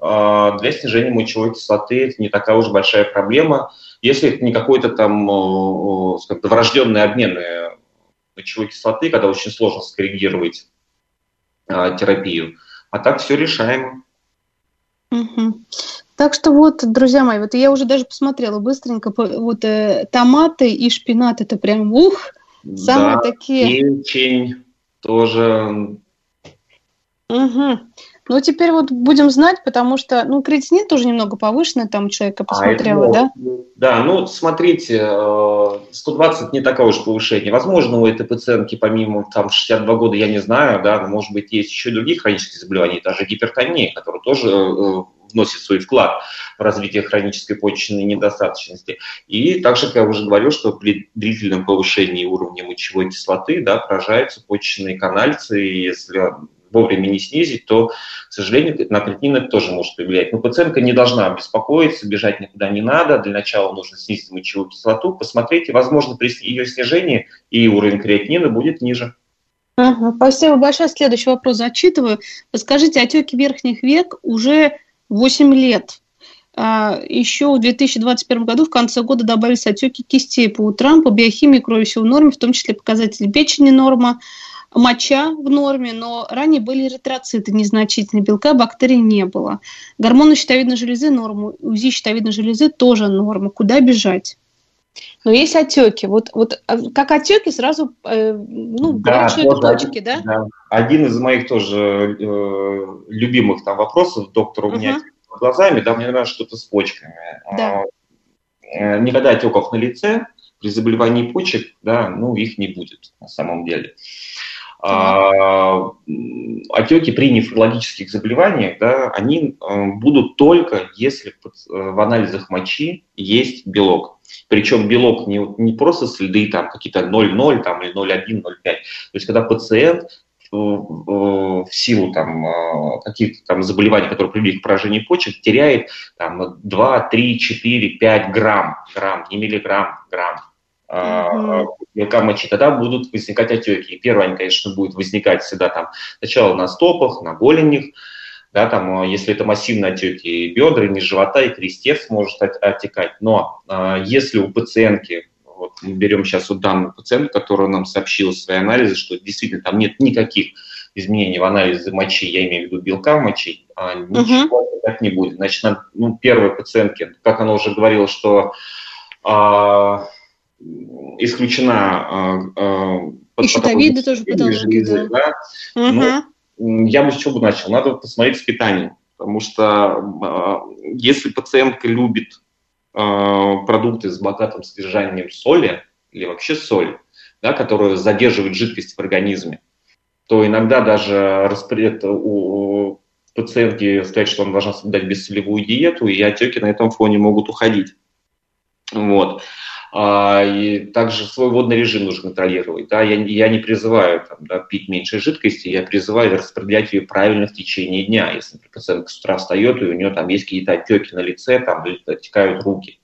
для снижения мочевой кислоты это не такая уж большая проблема. Если это не какой-то там э, скажем, врожденный обмен э, мочевой кислоты, когда очень сложно скоррегировать а, терапию. А так все решаемо. Угу. Так что вот, друзья мои, вот я уже даже посмотрела быстренько, вот э, томаты и шпинат, это прям ух, самые да, такие... Печень тоже. Угу. Ну, теперь вот будем знать, потому что, ну, креатинин тоже немного повышенный, там человека посмотрела, а, да? Да, ну, смотрите, 120 э, не такое уж повышение. Возможно, у этой пациентки, помимо там 62 года, я не знаю, да, но, может быть, есть еще другие хронические заболевания, даже гипертония, которая тоже э, вносит свой вклад в развитие хронической почечной недостаточности. И также, как я уже говорил, что при длительном повышении уровня мочевой кислоты да, поражаются почечные канальцы, и если вовремя не снизить, то, к сожалению, на кретинин это тоже может повлиять. Но пациентка не должна беспокоиться, бежать никуда не надо. Для начала нужно снизить мочевую кислоту, посмотреть, и, возможно, при ее снижении и уровень креатинина будет ниже. Ага, спасибо большое. Следующий вопрос зачитываю. Подскажите, отеки верхних век уже 8 лет. А, еще в 2021 году в конце года добавились отеки кистей по утрам, по биохимии крови все в норме, в том числе показатели печени норма, моча в норме, но ранее были эритроциты незначительные, белка бактерий не было. Гормоны щитовидной железы норму, УЗИ щитовидной железы тоже норма. Куда бежать? Но есть отеки. Вот, вот а, как отеки сразу, э, ну, да, что это точки, да? да? Один из моих тоже э, любимых там вопросов, доктор, у меня uh-huh. глазами, да, мне нравится что-то с почками. Да. Э, никогда отеков на лице, при заболевании почек, да, ну, их не будет на самом деле. А, отеки при нефрологических заболеваниях, да, они э, будут только если э, в анализах мочи есть белок. Причем белок не, не просто следы там какие-то 0,0 там, или 0,1, 0,5. То есть когда пациент э, в силу там, каких-то там заболеваний, которые привели к поражению почек, теряет там, 2, 3, 4, 5 грамм, грамм, не миллиграмм, грамм белка мочи, тогда будут возникать отеки. И первое, они, конечно, будут возникать всегда там сначала на стопах, на голенях, да, там, э, если это массивные отеки бедра, низ живота и крестец может отекать. Но а, если у пациентки, вот мы берем сейчас вот данную пациентку, которая нам сообщила свои анализы, что действительно там нет никаких изменений в анализе мочи, я имею в виду белка в мочи, а ничего uh-huh. так не будет. Значит, на, ну, первой пациентке, как она уже говорила, что а, исключена э, и щитовидная тоже патология, да. да? Угу. Ну, я бы с чего бы начал? Надо посмотреть с питанием, потому что э, если пациентка любит э, продукты с богатым содержанием соли или вообще соли, да, которая задерживает жидкость в организме, то иногда даже распред у пациентки сказать, что она должна соблюдать бессолевую диету, и отеки на этом фоне могут уходить. Вот. А, и также свой водный режим нужно контролировать. Да? Я, я не призываю там, да, пить меньше жидкости, я призываю распределять ее правильно в течение дня. Если например, пациентка с утра встает, и у нее там есть какие-то отеки на лице, там, или оттекают руки.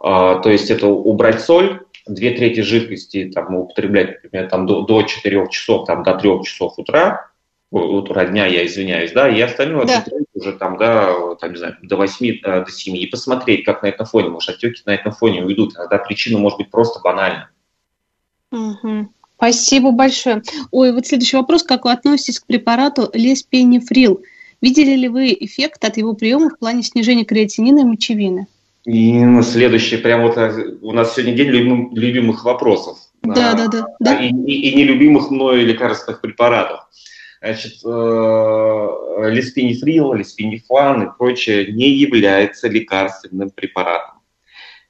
А, то есть это убрать соль, две трети жидкости там, употреблять, например, там, до, до 4 часов, там, до 3 часов утра, утра дня, я извиняюсь, да, и остальное да. уже там, да, там, не знаю, до 8, э, до 7, и посмотреть, как на этом фоне, может, отеки на этом фоне уйдут. Иногда причина может быть просто банальна. Угу. Спасибо большое. Ой, вот следующий вопрос. Как вы относитесь к препарату леспенифрил? Видели ли вы эффект от его приема в плане снижения креатинина и мочевины? И следующий, прям вот э, у нас сегодня день любим, любимых вопросов. Да, а, да, да. да. И, и, и нелюбимых мною лекарственных препаратов. Значит, э, лиспенифрил, лиспенифлан и прочее не является лекарственным препаратом.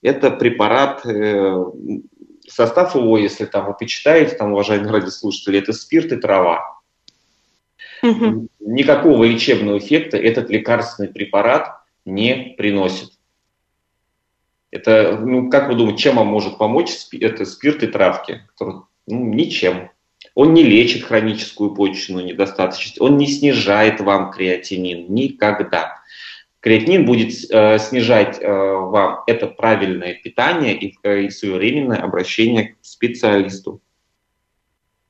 Это препарат, э, состав его, если там вы почитаете, там, уважаемые радиослушатели, это спирт и трава. Угу. Никакого лечебного эффекта этот лекарственный препарат не приносит. Это, ну, как вы думаете, чем он может помочь? Это спирт и травки. Ну, ничем. Он не лечит хроническую почечную недостаточность, он не снижает вам креатинин никогда. Креатинин будет э, снижать э, вам это правильное питание и, э, и своевременное обращение к специалисту.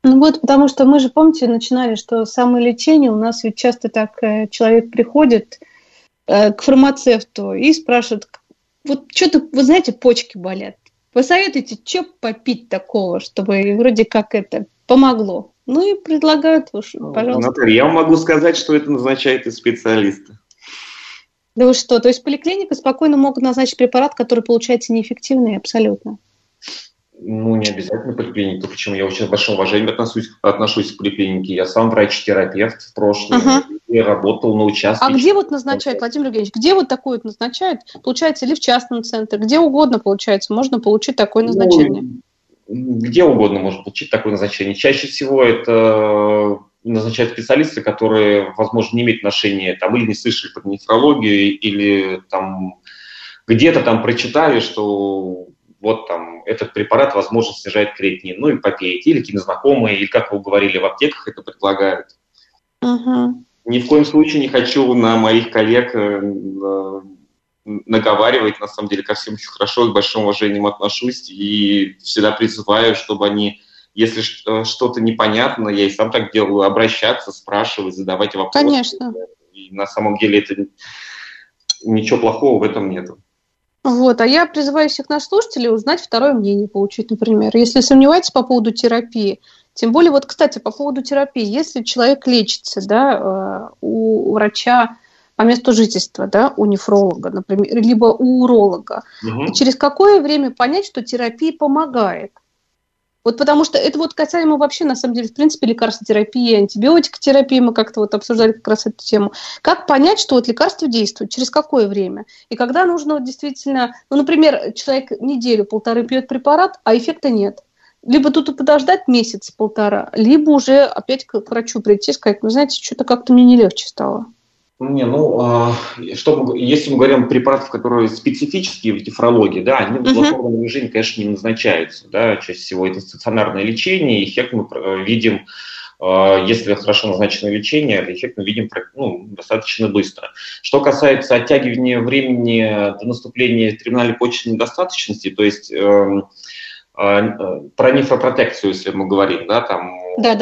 Ну вот, потому что мы же, помните, начинали, что самолечение у нас ведь часто так э, человек приходит э, к фармацевту и спрашивает, вот что-то, вы знаете, почки болят. Посоветуйте, что попить такого, чтобы вроде как это помогло. Ну и предлагают, ну, пожалуйста. Наталья, я могу сказать, что это назначает и специалисты. Да вы что, то есть поликлиника спокойно могут назначить препарат, который получается неэффективный абсолютно? Ну, не обязательно поликлиника. Почему? Я очень с большим уважением отношусь, отношусь к поликлинике. Я сам врач-терапевт в прошлом. Ага. И работал на участке. А где вот назначают, Владимир Евгеньевич, где вот такое вот назначают? Получается, или в частном центре, где угодно получается, можно получить такое ну, назначение? Ну, где угодно можно получить такое назначение. Чаще всего это назначают специалисты, которые, возможно, не имеют отношения там, или не слышали про нефрологию, или там где-то там прочитали, что вот там этот препарат, возможно, снижает креатинин, ну и попейте, или какие-то знакомые, или, как вы говорили, в аптеках это предлагают. Угу. Ни в коем случае не хочу на моих коллег э, наговаривать, на самом деле, ко всем очень хорошо, с большим уважением отношусь и всегда призываю, чтобы они, если э, что-то непонятно, я и сам так делаю, обращаться, спрашивать, задавать вопросы. Конечно. И на самом деле это ничего плохого в этом нет. Вот, а я призываю всех наших слушателей узнать второе мнение, получить, например. Если сомневаетесь по поводу терапии, тем более, вот, кстати, по поводу терапии, если человек лечится, да, э, у врача по месту жительства, да, у нефролога, например, либо у уролога. Угу. через какое время понять, что терапия помогает? Вот потому что это вот касаемо вообще, на самом деле, в принципе, лекарствотерапии, антибиотикотерапии, мы как-то вот обсуждали как раз эту тему. Как понять, что вот лекарство действует, через какое время? И когда нужно вот действительно, ну, например, человек неделю-полторы пьет препарат, а эффекта нет. Либо тут подождать месяц-полтора, либо уже опять к врачу прийти и сказать, ну, знаете, что-то как-то мне не легче стало. Не, ну, а, что если мы говорим о препаратах, которые специфические в нефрологии, да, они в амбулаторном режиме, конечно, не назначаются, да, чаще всего это стационарное лечение, эффект мы э, видим, а, если хорошо назначено лечение, эффект мы видим ну, достаточно быстро. Что касается оттягивания времени до наступления терминальной почечной недостаточности, то есть э, э, про нефропротекцию, если мы говорим, да, там... Да,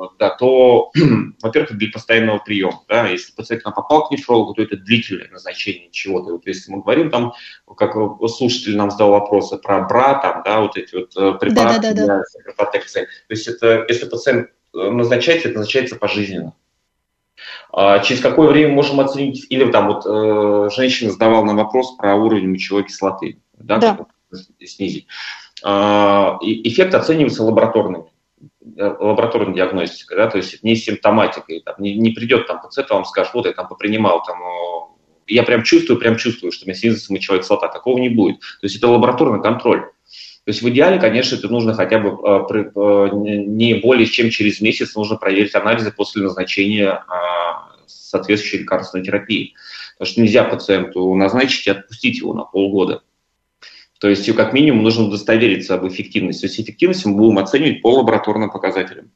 да, да да, то, [CLEARS THROAT] во-первых, для постоянного приема. Да, если пациент нам попал к нефрологу, то это длительное назначение чего-то. Вот если мы говорим там, как слушатель нам задал вопросы про БРА, там, да, вот эти вот э, препараты да, да, да, для протекции. То есть это, если пациент э, назначается, это назначается пожизненно. А через какое время можем оценить, или там вот э, женщина задавала нам вопрос про уровень мочевой кислоты, да, да. снизить. А, эффект оценивается лабораторными. Э, лабораторной диагностикой, да, то есть не симптоматикой, там, не, не придет там пациент, вам скажет, вот я там попринимал, там, я прям чувствую, прям чувствую, что у меня снизится мочевая кислота, такого не будет. То есть это лабораторный контроль. То есть в идеале, конечно, это нужно хотя бы э, не более чем через месяц нужно проверить анализы после назначения а, соответствующей лекарственной терапии. Потому что нельзя пациенту назначить и отпустить его на полгода. То есть, как минимум, нужно удостовериться об эффективности. То есть эффективность мы будем оценивать по лабораторным показателям,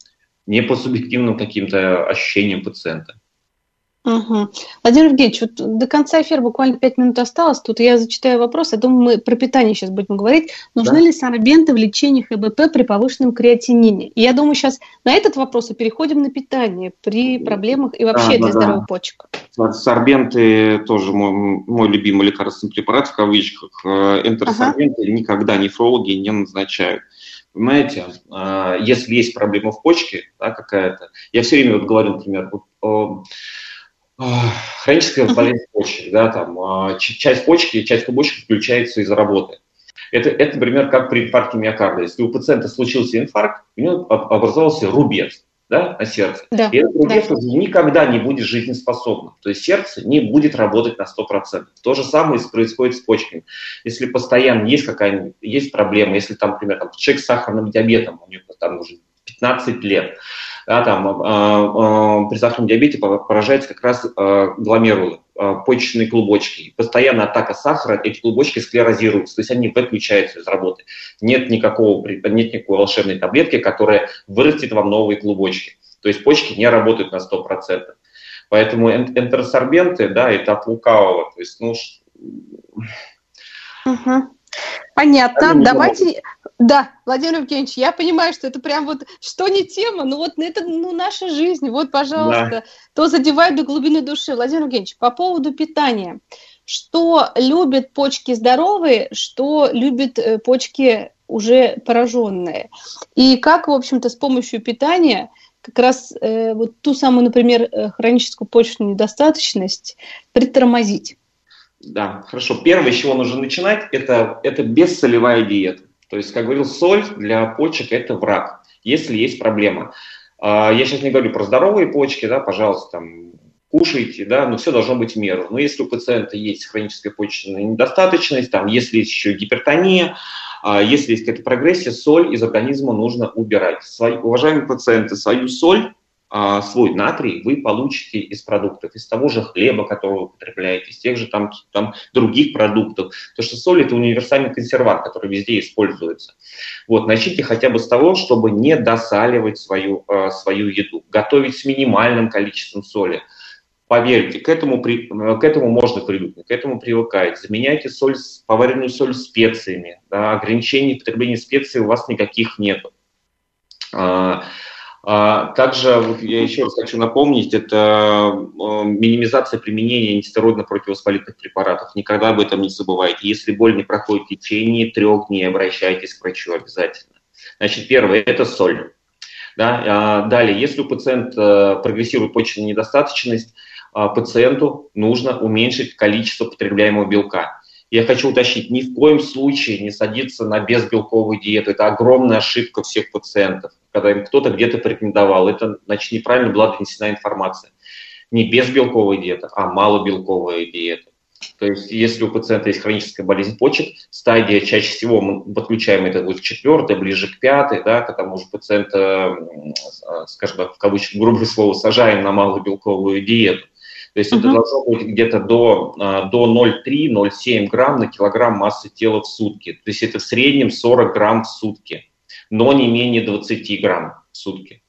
не по субъективным каким-то ощущениям пациента. Угу. Владимир Евгеньевич, вот до конца эфира буквально пять минут осталось. Тут я зачитаю вопрос. Я думаю, мы про питание сейчас будем говорить. Нужны да? ли сорбенты в лечении ХБП при повышенном креатинине? И я думаю, сейчас на этот вопрос и переходим на питание при проблемах и вообще да, для да, здоровья да. почек. Сорбенты тоже мой, мой любимый лекарственный препарат в кавычках. Э, энтеросорбенты ага. никогда нефрологи не назначают. Понимаете, э, если есть проблема в почке да, какая-то, я все время вот говорю, например, вот, хроническая болезнь почек, да, там, а, часть почки, часть клубочка включается из работы. Это, это, например, как при инфаркте миокарда. Если у пациента случился инфаркт, у него образовался рубец да, на сердце. Да, и этот рубец да. уже никогда не будет жизнеспособным. То есть сердце не будет работать на 100%. То же самое происходит с почками. Если постоянно есть какая-нибудь есть проблема, если там, например, там, человек с сахарным диабетом, у него там уже 15 лет, да, там, э, э, при сахарном диабете поражаются как раз э, гломерулы, э, почечные клубочки. Постоянно атака сахара, эти клубочки склерозируются, то есть они выключаются из работы. Нет, никакого, нет никакой волшебной таблетки, которая вырастет вам новые клубочки. То есть почки не работают на 100%. Поэтому энтеросорбенты, да, это от лукавого. То есть, ну, Угу. Понятно. Давайте, да, Владимир Евгеньевич, я понимаю, что это прям вот, что не тема, но вот это ну, наша жизнь, вот, пожалуйста, да. то задевает до глубины души. Владимир Евгеньевич, по поводу питания. Что любят почки здоровые, что любят э, почки уже пораженные. И как, в общем-то, с помощью питания как раз э, вот ту самую, например, э, хроническую почечную недостаточность притормозить. Да, хорошо. Первое, с чего нужно начинать, это, это бессолевая диета. То есть, как говорил, соль для почек – это враг, если есть проблема. А, я сейчас не говорю про здоровые почки, да, пожалуйста, там, кушайте, да, но все должно быть в меру. Но если у пациента есть хроническая почечная недостаточность, там, если есть еще гипертония, а, если есть какая-то прогрессия, соль из организма нужно убирать. Свои, уважаемые пациенты, свою соль свой натрий вы получите из продуктов, из того же хлеба, который вы употребляете, из тех же там, там других продуктов. Потому что соль – это универсальный консервант, который везде используется. Вот, начните хотя бы с того, чтобы не досаливать свою, э, свою еду, готовить с минимальным количеством соли. Поверьте, к этому, при, к этому можно привыкнуть, к этому привыкать. Заменяйте соль, поваренную соль специями. Да, ограничений потребления специй у вас никаких нет. А, также вот я еще раз хочу напомнить, это э, минимизация применения нестероидно-противовоспалительных препаратов. Никогда об этом не забывайте. Если боль не проходит в течение трех дней, обращайтесь к врачу обязательно. Значит, первое – это соль. Да? А, далее, если у пациента прогрессирует почечная недостаточность, а, пациенту нужно уменьшить количество потребляемого белка. Я хочу уточнить, ни в коем случае не садиться на безбелковую диету. Это огромная ошибка всех пациентов когда им кто-то где-то порекомендовал. Это, значит, неправильно была донесена информация. Не безбелковая диета, а малобелковая диета. То есть, если у пациента есть хроническая болезнь почек, стадия чаще всего мы подключаем это будет четвертая, ближе к пятой, да, когда мы уже пациента, скажем так, в кавычках грубое слово, сажаем на малобелковую диету. То есть uh-huh. это должно быть где-то до, а, до 0,3-0,7 грамм на килограмм массы тела в сутки. То есть это в среднем 40 грамм в сутки но не менее 20 грамм в сутки.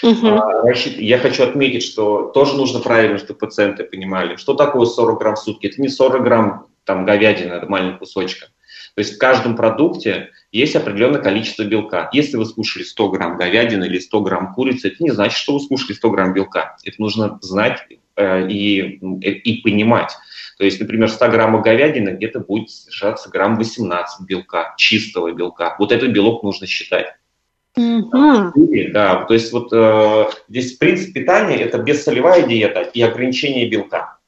Значит, я хочу отметить, что тоже нужно правильно, чтобы пациенты понимали, что такое 40 грамм в сутки. Это не 40 грамм там, говядины, маленького кусочка. То есть в каждом продукте есть определенное количество белка. Если вы скушали 100 грамм говядины или 100 грамм курицы, это не значит, что вы скушали 100 грамм белка. Это нужно знать э, и, и понимать. То есть, например, 100 граммов говядины где-то будет содержаться грамм 18 белка, чистого белка. Вот этот белок нужно считать. Mm-hmm. Да, то есть вот э, здесь принцип питания – это бессолевая диета и ограничение белка.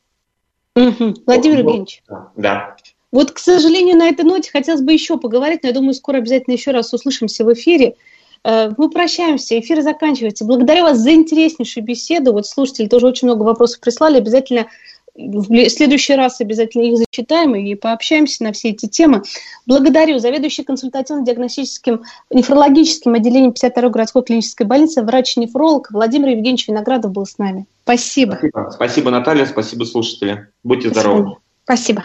Mm-hmm. Владимир Евгеньевич. Да. Вот, к сожалению, на этой ноте хотелось бы еще поговорить, но я думаю, скоро обязательно еще раз услышимся в эфире. Э, мы прощаемся, эфир заканчивается. Благодарю вас за интереснейшую беседу. Вот слушатели тоже очень много вопросов прислали. Обязательно в следующий раз обязательно их зачитаем и пообщаемся на все эти темы. Благодарю заведующий консультативно-диагностическим нефрологическим отделением 52-й городской клинической больницы, врач-нефролог Владимир Евгеньевич Виноградов был с нами. Спасибо. Спасибо, спасибо Наталья, спасибо слушатели. Будьте спасибо. здоровы. Спасибо.